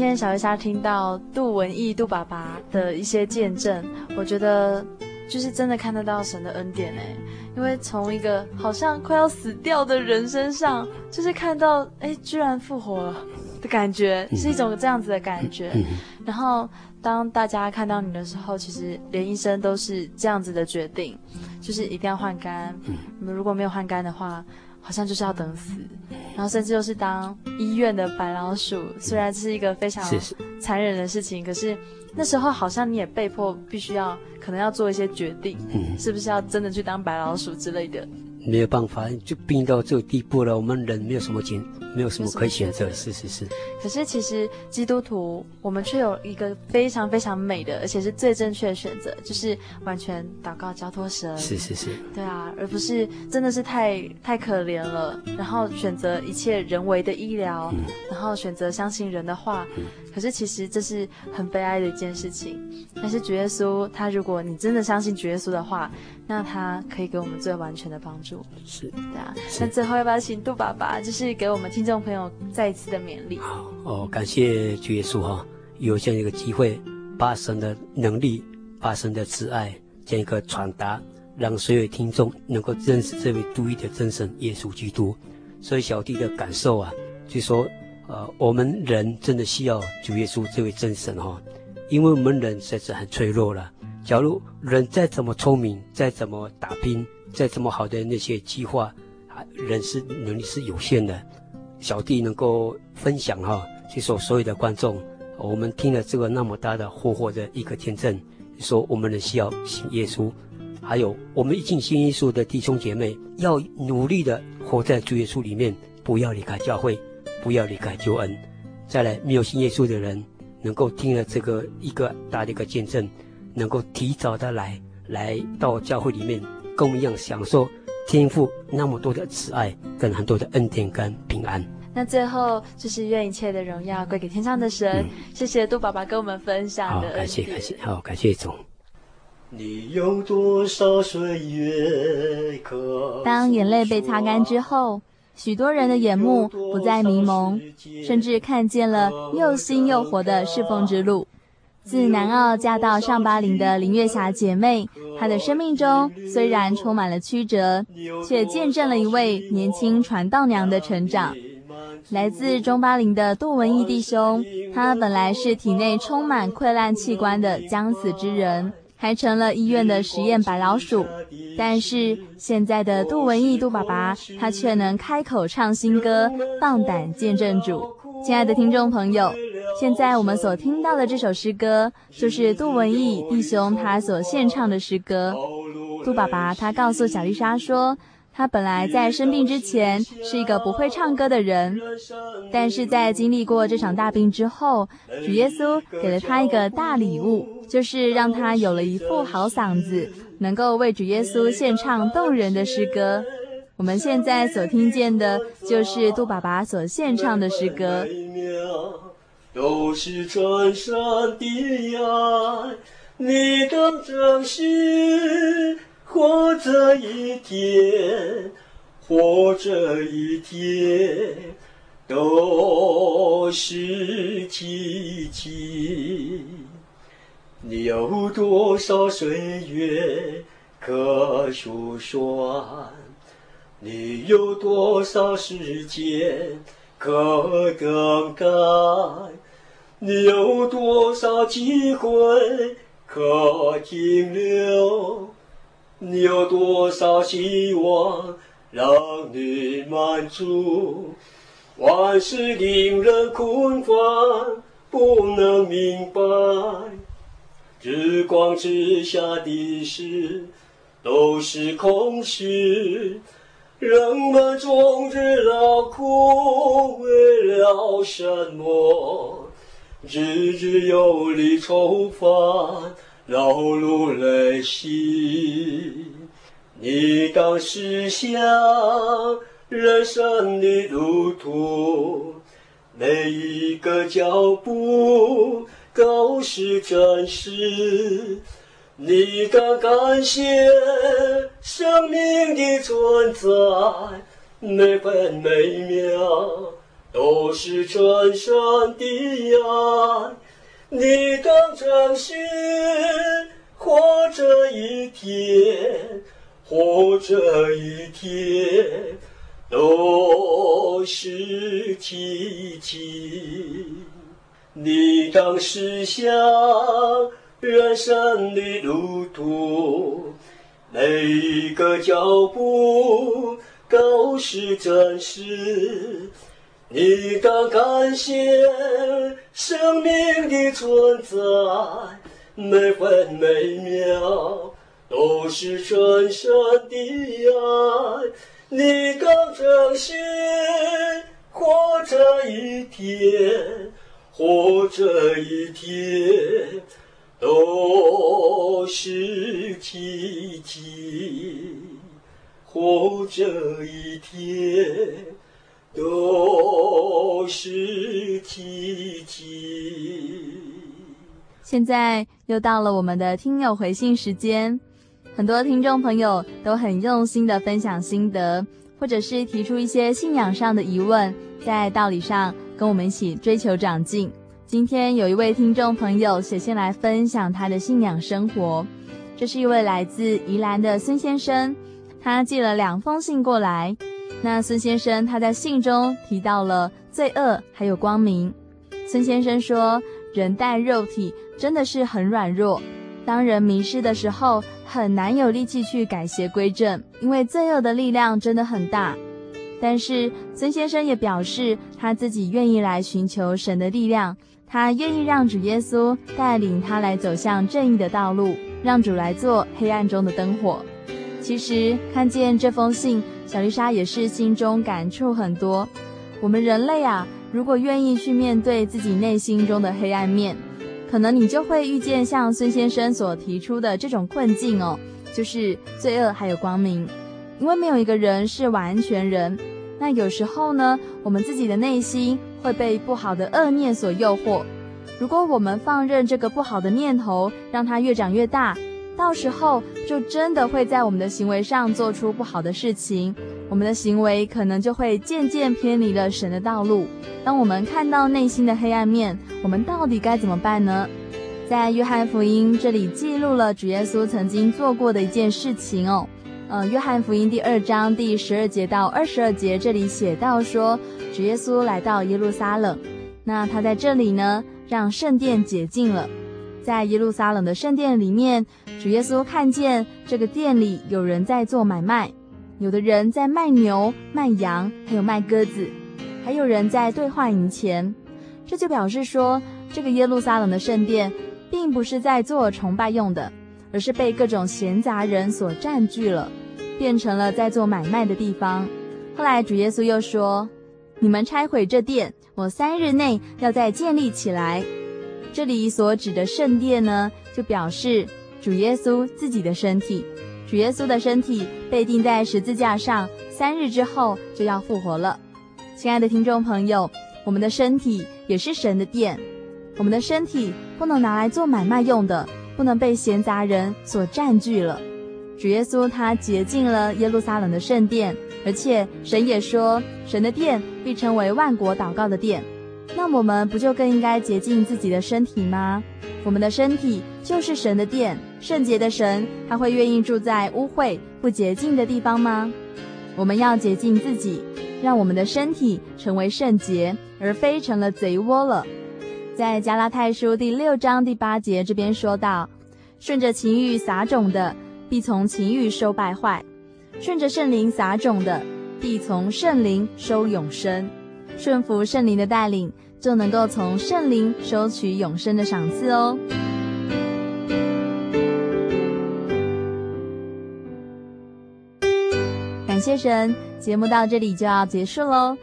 C: 天小鱼虾听到杜文义杜爸爸的一些见证，我觉得就是真的看得到神的恩典哎。因为从一个好像快要死掉的人身上，就是看到哎，居然复活了的感觉，是一种这样子的感觉。然后当大家看到你的时候，其实连医生都是这样子的决定，就是一定要换肝。如果没有换肝的话，好像就是要等死。然后甚至又是当医院的白老鼠，虽然这是一个非常残忍的事情，可是
A: 那时候好像你也被迫必须要可能要做一些决定，
G: 嗯，
A: 是不是要真的去当白老鼠之类的？
G: 没有办法，就病到这个地步了。我们人没有什么选，没有什么可以
A: 选择。
G: 是是是。
A: 可是其实基督徒，我们却有一个非常非常美的，而且是最正确的选择，就是完全祷告交托神。
G: 是是是。
A: 对啊，而不是真的是太太可怜了，然后选择一切人为的医疗，
G: 嗯、
A: 然后选择相信人的话。
G: 嗯、
A: 可是其实这是很悲哀的一件事情。但是主耶稣，他如果你真的相信主耶稣的话，那他可以给我们最完全的帮助。
G: 是。
A: 对啊。那最后要不要请杜爸爸，就是给我们听众朋友再一次的勉励？
G: 好哦，感谢主耶稣哈，有这样一个机会，把神的能力、把神的慈爱这样一个传达，让所有听众能够认识这位独一的真神耶稣基督。所以小弟的感受啊，就说呃，我们人真的需要主耶稣这位真神哈，因为我们人实在是很脆弱了。假如人再怎么聪明，再怎么打拼，再怎么好的那些计划，人是能力是有限的。小弟能够分享哈，就说所有的观众，我们听了这个那么大的活活的一个见证，说我们人需要信耶稣，还有我们一进信耶稣的弟兄姐妹，要努力的活在主耶稣里面，不要离开教会，不要离开救恩。再来，没有信耶稣的人，能够听了这个一个大的一个见证，能够提早的来来到教会里面，跟我们一样享受。天父那么多的慈爱，跟很多的恩典跟平安。
A: 那最后就是愿一切的荣耀归给天上的神。嗯、谢谢杜爸爸跟我们分享的。
G: 好，感谢感谢，好，感谢总。
H: 你有多少岁月可？
A: 当眼泪被擦干之后，许多人的眼目不再迷蒙，甚至看见了又新又活的侍奉之路。自南澳嫁到上巴陵的林月霞姐妹，她的生命中虽然充满了曲折，却见证了一位年轻传道娘的成长。来自中巴陵的杜文义弟兄，他本来是体内充满溃烂器官的将死之人，还成了医院的实验白老鼠。但是现在的杜文义杜爸爸，他却能开口唱新歌，放胆见证主。亲爱的听众朋友。现在我们所听到的这首诗歌，就是杜文义弟兄他所献唱的诗歌。杜爸爸他告诉小丽莎说，他本来在生病之前是一个不会唱歌的人，但是在经历过这场大病之后，主耶稣给了他一个大礼物，就是让他有了一副好嗓子，能够为主耶稣献唱动人的诗歌。我们现在所听见的，就是杜爸爸所献唱的诗歌。
H: 都是真神的爱，你当珍惜，活这一天，活这一天，都是奇迹。你有多少岁月可数算？你有多少时间可更改？你有多少机会可停留？你有多少希望让你满足？万事令人困烦，不能明白。日光之下的事都是空虚，人们终日劳苦，为了什么？日日有力愁烦，劳碌累兮。你当思想人生的路途，每一个脚步都是真实。你当感谢生命的存在，每分每秒。都是真神的爱，你当珍惜，活着一天，活着一天，都是奇迹。你当思想人生的路途，每一个脚步都是真实。你当感谢生命的存在，每分每秒都是真神的爱。你当珍惜活着一天，活着一天都是奇迹，活着一天。都是奇迹。
A: 现在又到了我们的听友回信时间，很多听众朋友都很用心的分享心得，或者是提出一些信仰上的疑问，在道理上跟我们一起追求长进。今天有一位听众朋友写信来分享他的信仰生活，这是一位来自宜兰的孙先生，他寄了两封信过来。那孙先生他在信中提到了罪恶还有光明。孙先生说，人带肉体真的是很软弱，当人迷失的时候，很难有力气去改邪归正，因为罪恶的力量真的很大。但是孙先生也表示，他自己愿意来寻求神的力量，他愿意让主耶稣带领他来走向正义的道路，让主来做黑暗中的灯火。其实看见这封信。小丽莎也是心中感触很多。我们人类啊，如果愿意去面对自己内心中的黑暗面，可能你就会遇见像孙先生所提出的这种困境哦，就是罪恶还有光明。因为没有一个人是完全人，那有时候呢，我们自己的内心会被不好的恶念所诱惑。如果我们放任这个不好的念头，让它越长越大。到时候就真的会在我们的行为上做出不好的事情，我们的行为可能就会渐渐偏离了神的道路。当我们看到内心的黑暗面，我们到底该怎么办呢？在约翰福音这里记录了主耶稣曾经做过的一件事情哦。呃，约翰福音第二章第十二节到二十二节这里写到说，主耶稣来到耶路撒冷，那他在这里呢，让圣殿解禁了。在耶路撒冷的圣殿里面，主耶稣看见这个店里有人在做买卖，有的人在卖牛、卖羊，还有卖鸽子，还有人在兑换银钱。这就表示说，这个耶路撒冷的圣殿并不是在做崇拜用的，而是被各种闲杂人所占据了，变成了在做买卖的地方。后来主耶稣又说：“你们拆毁这殿，我三日内要再建立起来。”这里所指的圣殿呢，就表示主耶稣自己的身体。主耶稣的身体被钉在十字架上，三日之后就要复活了。亲爱的听众朋友，我们的身体也是神的殿，我们的身体不能拿来做买卖用的，不能被闲杂人所占据了。主耶稣他洁净了耶路撒冷的圣殿，而且神也说，神的殿必称为万国祷告的殿。那我们不就更应该洁净自己的身体吗？我们的身体就是神的殿，圣洁的神，他会愿意住在污秽不洁净的地方吗？我们要洁净自己，让我们的身体成为圣洁，而非成了贼窝了。在加拉太书第六章第八节这边说道：顺着情欲撒种的，必从情欲收败坏；顺着圣灵撒种的，必从圣灵收永生。顺服圣灵的带领，就能够从圣灵收取永生的赏赐哦。感谢神，节目到这里就要结束喽。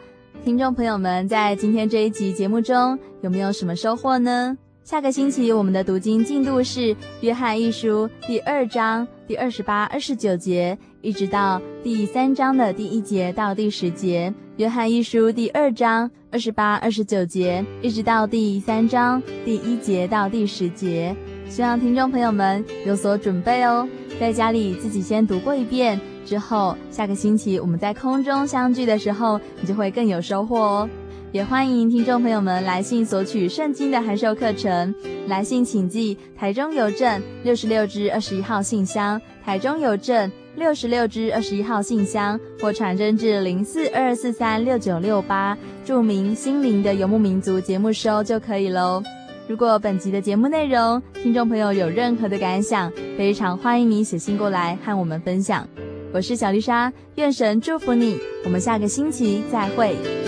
A: 听众朋友们，在今天这一集节目中，有没有什么收获呢？下个星期我们的读经进度是《约翰一书》第二章第二十八、二十九节，一直到第三章的第一节到第十节。约翰一书第二章二十八、二十九节，一直到第三章第一节到第十节，希望听众朋友们有所准备哦，在家里自己先读过一遍，之后下个星期我们在空中相聚的时候，你就会更有收获哦。也欢迎听众朋友们来信索取圣经的函授课程，来信请寄台中邮政六十六至二十一号信箱，台中邮政。六十六支二十一号信箱，或传真至零四二四三六九六八，注明“心灵的游牧民族”节目收就可以喽。如果本集的节目内容，听众朋友有任何的感想，非常欢迎你写信过来和我们分享。我是小丽莎，愿神祝福你，我们下个星期再会。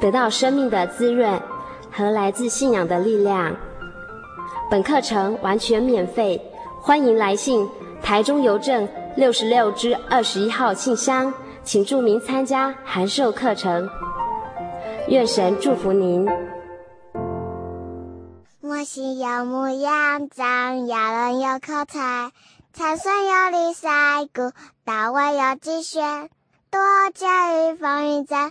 I: 得到生命的滋润和来自信仰的力量。本课程完全免费，欢迎来信台中邮政六十六支二十一号信箱，请注明参加函授课程。愿神祝福您。
J: 我心有牧羊长，羊人有口才，才孙有李赛古，大卫有机旋，多加与风云战，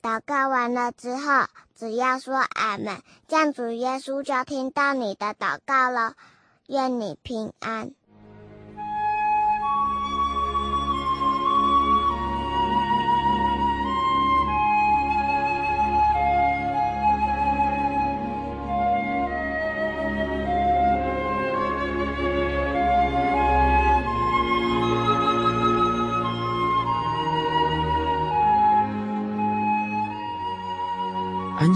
J: 祷告完了之后，只要说阿门，这样主耶稣就听到你的祷告了。愿你平安。